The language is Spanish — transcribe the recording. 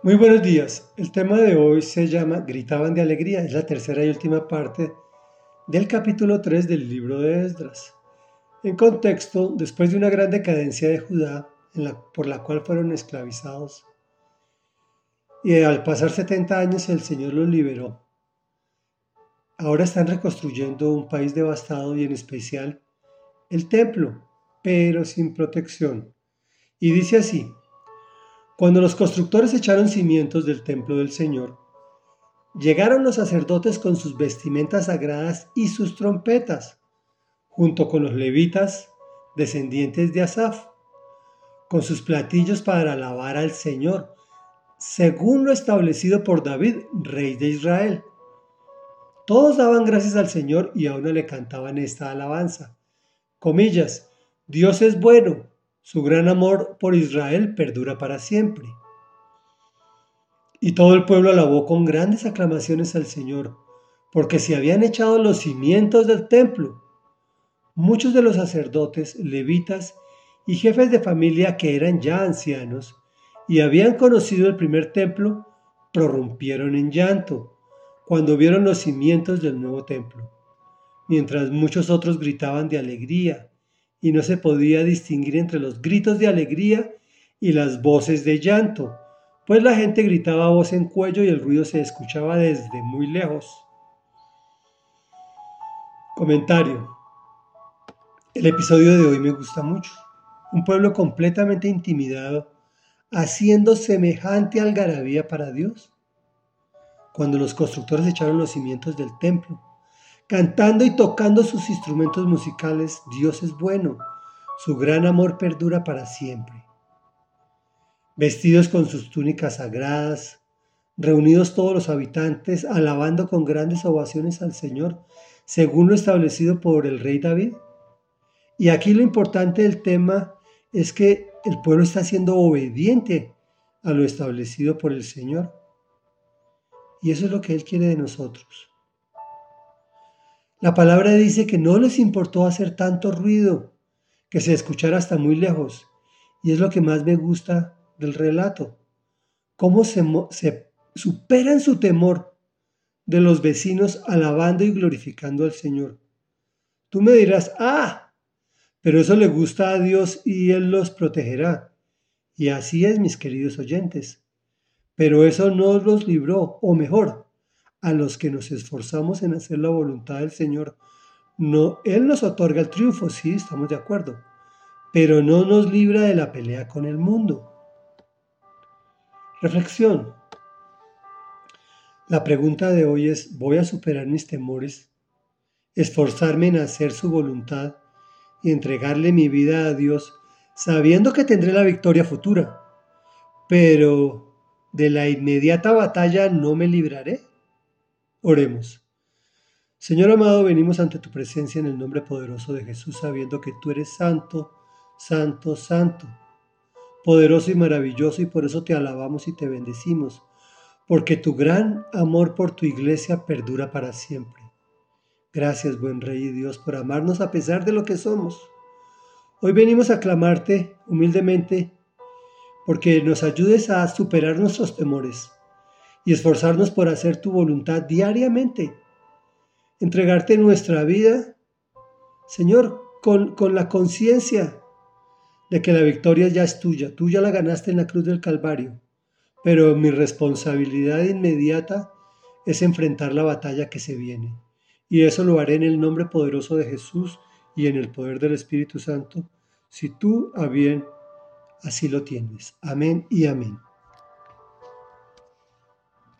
Muy buenos días. El tema de hoy se llama Gritaban de alegría. Es la tercera y última parte del capítulo 3 del libro de Esdras. En contexto, después de una gran decadencia de Judá, por la cual fueron esclavizados, y al pasar 70 años el Señor los liberó. Ahora están reconstruyendo un país devastado y en especial el templo, pero sin protección. Y dice así, cuando los constructores echaron cimientos del templo del Señor, llegaron los sacerdotes con sus vestimentas sagradas y sus trompetas, junto con los levitas, descendientes de Asaf, con sus platillos para alabar al Señor, según lo establecido por David, rey de Israel. Todos daban gracias al Señor y a uno le cantaban esta alabanza. Comillas, Dios es bueno, su gran amor por Israel perdura para siempre. Y todo el pueblo alabó con grandes aclamaciones al Señor, porque se habían echado los cimientos del templo. Muchos de los sacerdotes, levitas y jefes de familia que eran ya ancianos y habían conocido el primer templo, prorrumpieron en llanto cuando vieron los cimientos del nuevo templo, mientras muchos otros gritaban de alegría y no se podía distinguir entre los gritos de alegría y las voces de llanto, pues la gente gritaba voz en cuello y el ruido se escuchaba desde muy lejos. Comentario. El episodio de hoy me gusta mucho. Un pueblo completamente intimidado, haciendo semejante algarabía para Dios. Cuando los constructores echaron los cimientos del templo, Cantando y tocando sus instrumentos musicales, Dios es bueno, su gran amor perdura para siempre. Vestidos con sus túnicas sagradas, reunidos todos los habitantes, alabando con grandes ovaciones al Señor, según lo establecido por el rey David. Y aquí lo importante del tema es que el pueblo está siendo obediente a lo establecido por el Señor. Y eso es lo que Él quiere de nosotros. La palabra dice que no les importó hacer tanto ruido, que se escuchara hasta muy lejos. Y es lo que más me gusta del relato. Cómo se, se superan su temor de los vecinos alabando y glorificando al Señor. Tú me dirás, ah, pero eso le gusta a Dios y Él los protegerá. Y así es, mis queridos oyentes. Pero eso no los libró, o mejor, a los que nos esforzamos en hacer la voluntad del Señor. No, Él nos otorga el triunfo, sí, estamos de acuerdo, pero no nos libra de la pelea con el mundo. Reflexión. La pregunta de hoy es, ¿voy a superar mis temores, esforzarme en hacer su voluntad y entregarle mi vida a Dios, sabiendo que tendré la victoria futura? Pero de la inmediata batalla no me libraré. Oremos. Señor amado, venimos ante tu presencia en el nombre poderoso de Jesús, sabiendo que tú eres santo, santo, santo, poderoso y maravilloso, y por eso te alabamos y te bendecimos, porque tu gran amor por tu iglesia perdura para siempre. Gracias, buen Rey y Dios, por amarnos a pesar de lo que somos. Hoy venimos a clamarte humildemente porque nos ayudes a superar nuestros temores y esforzarnos por hacer tu voluntad diariamente. Entregarte nuestra vida, Señor, con, con la conciencia de que la victoria ya es tuya. Tú ya la ganaste en la cruz del Calvario. Pero mi responsabilidad inmediata es enfrentar la batalla que se viene. Y eso lo haré en el nombre poderoso de Jesús y en el poder del Espíritu Santo, si tú a bien así lo tienes. Amén y amén.